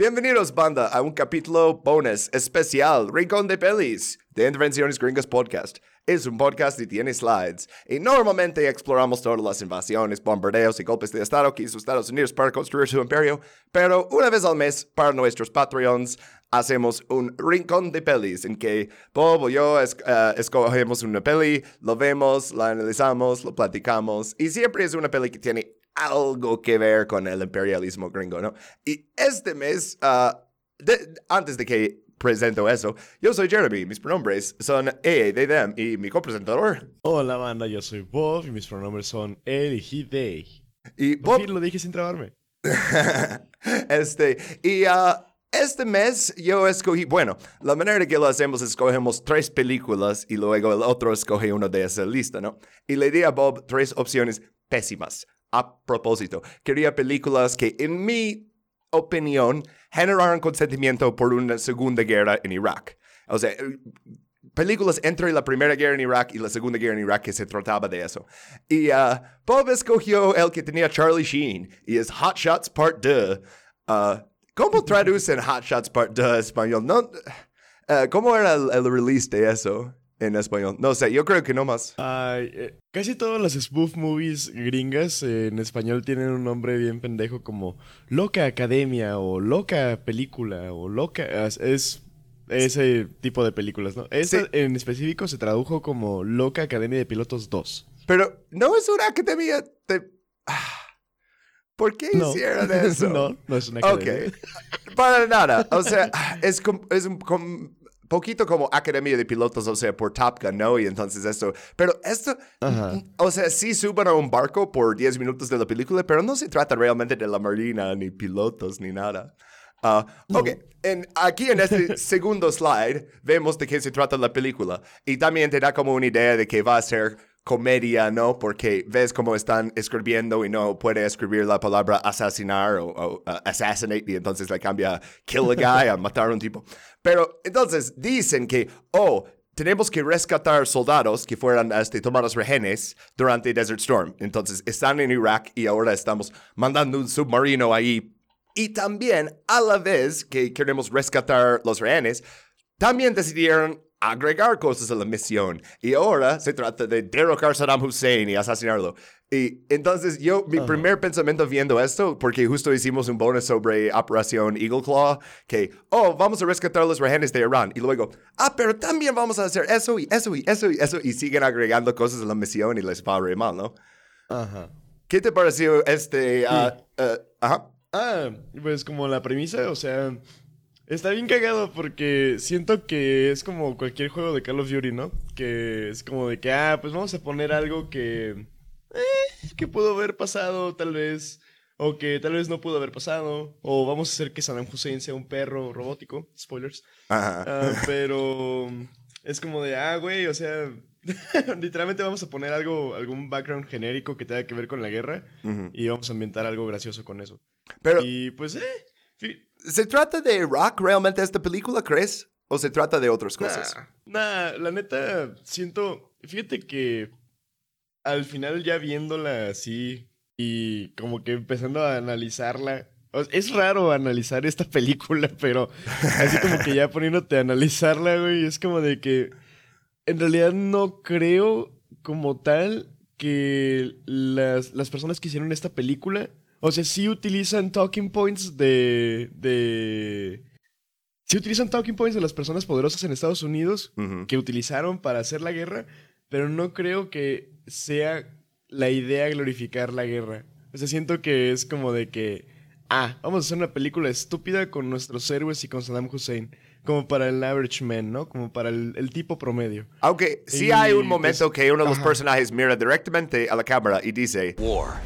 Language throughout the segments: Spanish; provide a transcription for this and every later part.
Bienvenidos, banda, a un capítulo bonus especial, Rincón de Pelis, de Intervenciones Gringas Podcast. Es un podcast y tiene slides, y normalmente exploramos todas las invasiones, bombardeos y golpes de Estado que hizo Estados Unidos para construir su imperio, pero una vez al mes, para nuestros Patreons, hacemos un Rincón de Pelis, en que Bob o yo eh, escogemos una peli, lo vemos, la analizamos, lo platicamos, y siempre es una peli que tiene algo que ver con el imperialismo gringo, ¿no? Y este mes, ah, de- antes de que presento eso, yo soy Jeremy, mis pronombres son E, they, them, y mi copresentador. Hola banda, yo soy Bob y mis pronombres son él y he, they. Y Por Bob, fin lo dije sin trabarme. este, y ah, este mes yo escogí, bueno, la manera que lo hacemos es escogemos tres películas y luego el otro escoge una de esa lista, ¿no? Y le di a Bob tres opciones pésimas. A propósito, quería películas que en mi opinión generaron consentimiento por una segunda guerra en Irak. O sea, eh, películas entre la primera guerra en Irak y la segunda guerra en Irak que se trataba de eso. Y ah, Bob escogió el que tenía Charlie Sheen y es Hot Shots Part 2. Ah, ¿Cómo traducen Hot Shots Part 2 a español? No, ah, ¿Cómo era el, el release de eso en español? No sé, yo creo que no más. Eh, casi todas las spoof movies gringas eh, en español tienen un nombre bien pendejo como Loca Academia o Loca Película o Loca... Es, es ese tipo de películas, ¿no? Esta Sí. en específico se tradujo como Loca Academia de Pilotos 2. Pero no es una academia de... Ah, ¿Por qué No. hicieron eso? no, no es una Ok, academia. para nada. O sea, es, es un poquito como Academia de Pilotos, o sea, por Top Gun, ¿no? Y entonces esto. Pero esto, Ajá. o sea, sí suben a un barco por 10 minutos de la película, pero no se trata realmente de la marina, ni pilotos, ni nada. Ah, ok, en, aquí en este segundo slide vemos de qué se trata la película. Y también te da como una idea de que va a ser comedia, ¿no? Porque ves cómo están escribiendo y no puede escribir la palabra asesinar o, uh, assassinate y entonces le cambia kill a guy a matar a un tipo. Pero entonces dicen que, oh, tenemos que rescatar soldados que fueran este, tomados rehenes durante Desert Storm. Entonces están en Irak y ahora estamos mandando un submarino ahí. Y también, a la vez que queremos rescatar los rehenes, también decidieron agregar cosas a la misión. Y ahora se trata de derrocar a Saddam Hussein y asesinarlo. Y entonces yo, mi primer pensamiento viendo esto, porque justo hicimos un bonus sobre Operación Eagle Claw, que, oh, vamos a rescatar los rehenes de Irán. Y luego, ah, pero también vamos a hacer eso y eso y eso y eso. Y siguen agregando cosas a la misión y les va re mal, ¿no? Ajá. ¿Qué te pareció este... ah, ah, ajá. Ah, pues como la premisa, o sea, está bien cagado porque siento que es como cualquier juego de Call of Duty, ¿no? Que es como de que, ah, pues vamos a poner algo que, eh, que pudo haber pasado tal vez, o que tal vez no pudo haber pasado, o vamos a hacer que Saddam Hussein sea un perro robótico, spoilers. Ajá. Ah, pero es como de, ah, güey, o sea, literalmente vamos a poner algo, algún background genérico que tenga que ver con la guerra y vamos a ambientar algo gracioso con eso. Pero, Y pues, eh, ¿se trata de rock realmente esta película, crees? ¿O se trata de otras cosas? Nah, nah, la neta, siento, fíjate que al final ya viéndola así y como que empezando a analizarla, es raro analizar esta película, pero así como que ya poniéndote a analizarla, güey, es como de que en realidad no creo como tal que las, las personas que hicieron esta película, o sea, sí utilizan talking points de... de Sí utilizan talking points de las personas poderosas en Estados Unidos que utilizaron para hacer la guerra, pero no creo que sea la idea glorificar la guerra. O sea, siento que es como de que, ah, vamos a hacer una película estúpida con nuestros héroes y con Saddam Hussein, como para el average man, ¿no? Como para el, el tipo promedio. Aunque sí Y, hay un momento pues, que uno de los ajá. personajes mira directamente a la cámara y dice, War.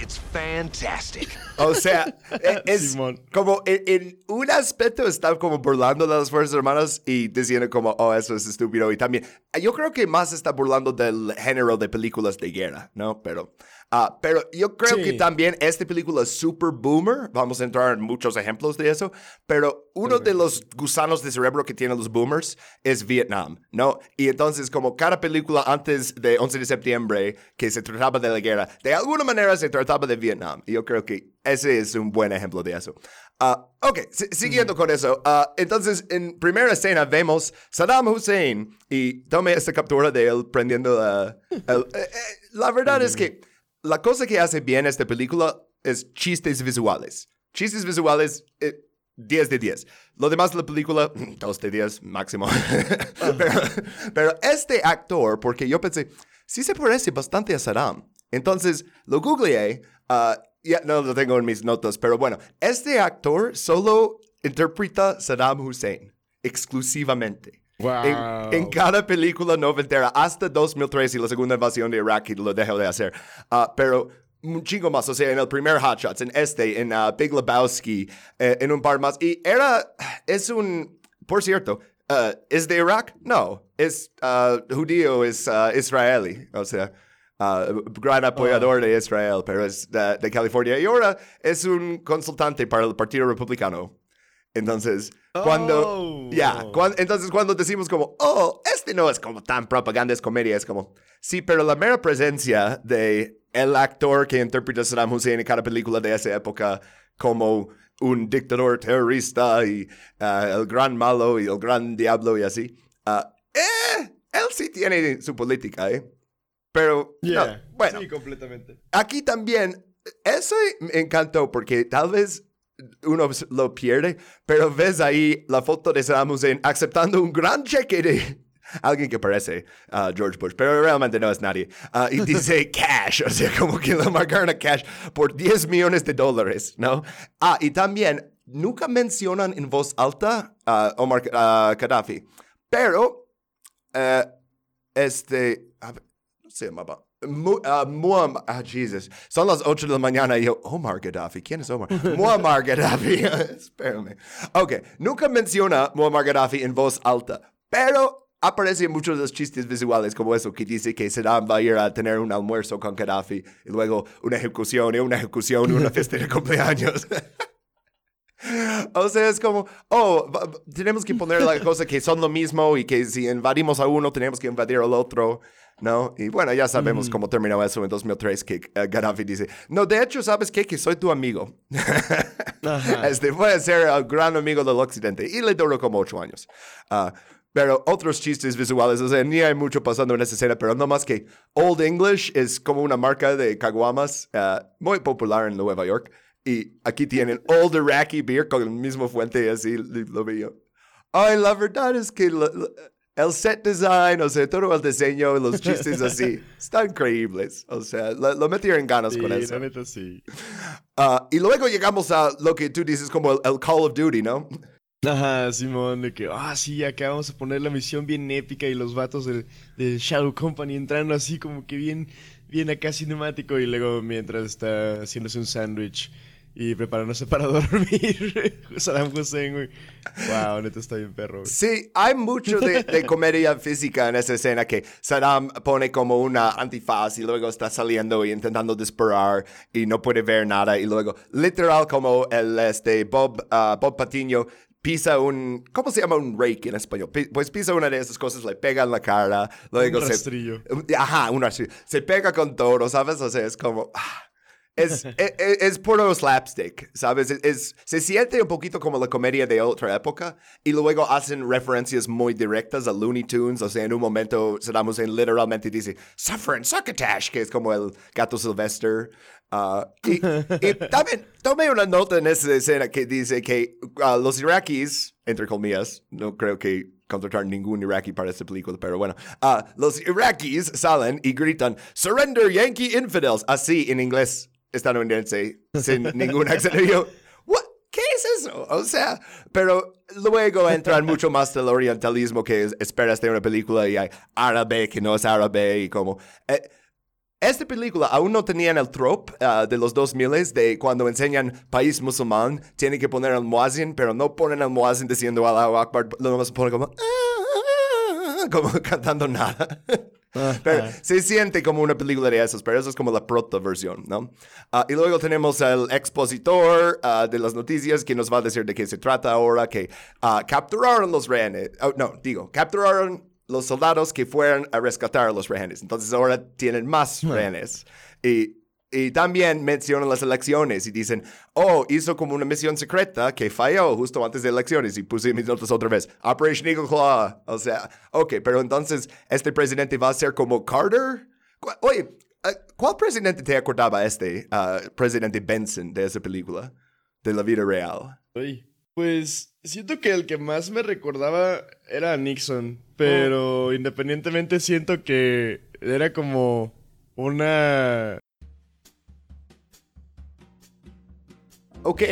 It's fantastic. o sea, e- es Simón. como en, en un aspecto está como burlando de las Fuerzas Armadas y diciendo como, oh, eso es estúpido. Y también, yo creo que más está burlando del género de películas de guerra, ¿no? Pero Ah, pero yo creo que Sí. también esta película es super boomer. Vamos a entrar en muchos ejemplos de eso. Pero uno de los gusanos de cerebro que tienen los boomers es Vietnam, ¿no? Y entonces, como cada película antes de 11 de septiembre que se trataba de la guerra, de alguna manera se trataba de Vietnam. Y yo creo que ese es un buen ejemplo de eso. Ah, ok, si- siguiendo con eso. ah, entonces, en primera escena vemos Saddam Hussein y tome esta captura de él prendiendo la... el- eh, eh, la verdad es que la cosa que hace bien esta película es chistes visuales. Chistes visuales, eh, 10 de 10. Lo demás de la película, 2 de 10 máximo. pero, pero este actor, porque yo pensé, sí se parece bastante a Saddam. Entonces lo googleé, ah, ya no lo tengo en mis notas, pero bueno, este actor solo interpreta Saddam Hussein exclusivamente. Wow. En, en cada película noventera, hasta 2003 y la segunda invasión de Irak, y lo dejó de hacer. Ah, pero un chingo más, o sea, en el primer Hot Shots, en este, en ah, Big Lebowski, eh, en un par más. Y era, es un, por cierto, ah, ¿es de Irak? No, es ah, judío, es israelí, o sea. gran apoyador de Israel, pero es de, de California. Y ahora es un consultante para el Partido Republicano. Entonces, cuando... Oh. Ya, cuan- entonces cuando decimos como, oh, este no es como tan propaganda, es comedia, es como, sí, pero la mera presencia de el actor que interpreta a Saddam Hussein en cada película de esa época como un dictador terrorista y ah, el gran malo y el gran diablo y así, ah, eh, él sí tiene su política, ¿eh? Pero, no, Yeah. bueno, Sí, completamente. aquí también, eso me encantó porque tal vez uno lo pierde, pero ves ahí la foto de Saddam Hussein aceptando un gran cheque de alguien que parece a George Bush, pero realmente no es nadie. Ah, y dice cash, o sea, como que lo marcaron a cash por 10 millones de dólares, ¿no? Ah, y también nunca mencionan en voz alta a Omar ah, Gaddafi, pero eh, este, a ver, ¿cómo se llamaba? Mu- ah, Muammar, ah, Jesus. Son las 8 de la mañana y yo, Omar Gaddafi, ¿quién es Omar? Muammar Gaddafi, espérame. Ok, nunca menciona Muammar Gaddafi en voz alta, pero aparece en muchos de los chistes visuales como eso, que dice que Saddam va a ir a tener un almuerzo con Gaddafi y luego una ejecución y una ejecución y una fiesta de cumpleaños. O sea, es como, oh, tenemos que poner la cosa que son lo mismo y que si invadimos a uno, tenemos que invadir al otro, ¿no? Y bueno, ya sabemos cómo terminó eso en 2003, que eh, Gaddafi dice, no, de hecho, ¿sabes qué? Que soy tu amigo. Este, a ser el gran amigo del occidente. Y le duró como ocho años. Ah, pero otros chistes visuales, o sea, ni hay mucho pasando en esa escena, pero no más que Old English es como una marca de caguamas ah, muy popular en Nueva York. Y aquí tienen Old Iraqi Beer con el mismo fuente y así lo veo. Ay, la verdad es que la- la- el set design, o sea, todo el diseño y los chistes así, están increíbles. O sea, lo, lo metieron ganas Sí, con eso. la neta sí. Ah, y luego llegamos a lo que tú dices como el, el Call of Duty, ¿no? Ajá, Simón, de que, ah, sí, acá vamos a poner la misión bien épica y los vatos del, del Shadow Company entrando así como que bien, bien acá cinemático y luego mientras está haciéndose un sándwich y preparándose para dormir. Saddam Hussein, güey. Wow, neta está bien perro, güey. Sí, hay mucho de, de comedia física en esa escena que Saddam pone como una antifaz y luego está saliendo y intentando disparar y no puede ver nada y luego literal como el este Bob, ah, Bob Patiño pisa un, ¿cómo se llama un rake en español? Pues pisa una de esas cosas, le pega en la cara, luego Un se... rastrillo. Ajá, un rastrillo. Se pega con todo, ¿sabes? O sea, es como... ah, Es, es, es puro slapstick, ¿sabes? Es, se siente un poquito como la comedia de otra época y luego hacen referencias muy directas a Looney Tunes. O sea, en un momento Saddam Hussein literalmente dice Suffering Succotash, que es como el gato Sylvester. Ah, y, y también tomé una nota en esa escena que dice que ah, los iraquíes, entre comillas, no creo que contratar ningún iraquí para esta película, pero bueno, ah, los iraquíes salen y gritan Surrender Yankee Infidels, así en inglés estadounidense, sin ningún acento. Yo, "What? ¿Qué es eso? O sea, pero luego entran mucho más del orientalismo que es- esperas de una película y hay árabe que no es árabe y como... eh, esta película aún no tenían el trope ah, de los 2000 de cuando enseñan país musulmán, tienen que poner el muazzin, pero no ponen el muazzin diciendo Allahu Akbar, lo nomás ponen como, "Ah", como cantando nada. Pero se siente como una película de esas, pero eso es como la proto versión, ¿no? Ah, y luego tenemos al expositor ah, de las noticias que nos va a decir de qué se trata ahora, que ah, capturaron los rehenes. Oh, no, digo, capturaron los soldados que fueron a rescatar a los rehenes. Entonces ahora tienen más rehenes. Y y también mencionan las elecciones y dicen, oh, hizo como una misión secreta que falló justo antes de elecciones y puse mis notas otra vez. Operation Eagle Claw. O sea, ok, pero entonces, ¿este presidente va a ser como Carter? Oye, eh, ¿cuál presidente te acordaba este uh, presidente Benson de esa película? De la vida real. Oye, pues siento que el que más me recordaba era Nixon, pero oh. independientemente siento que era como una Ok,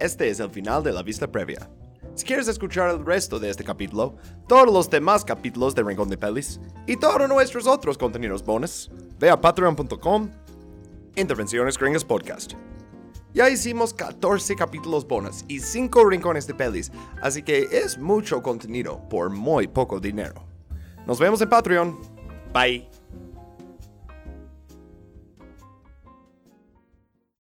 este es el final de la vista previa. Si quieres escuchar el resto de este capítulo, todos los demás capítulos de Rincón de Pelis y todos nuestros otros contenidos bonus, ve a patreon.com Intervenciones Gringas Podcast. Ya hicimos 14 capítulos bonus y 5 rincones de pelis, así que es mucho contenido por muy poco dinero. Nos vemos en Patreon. Bye.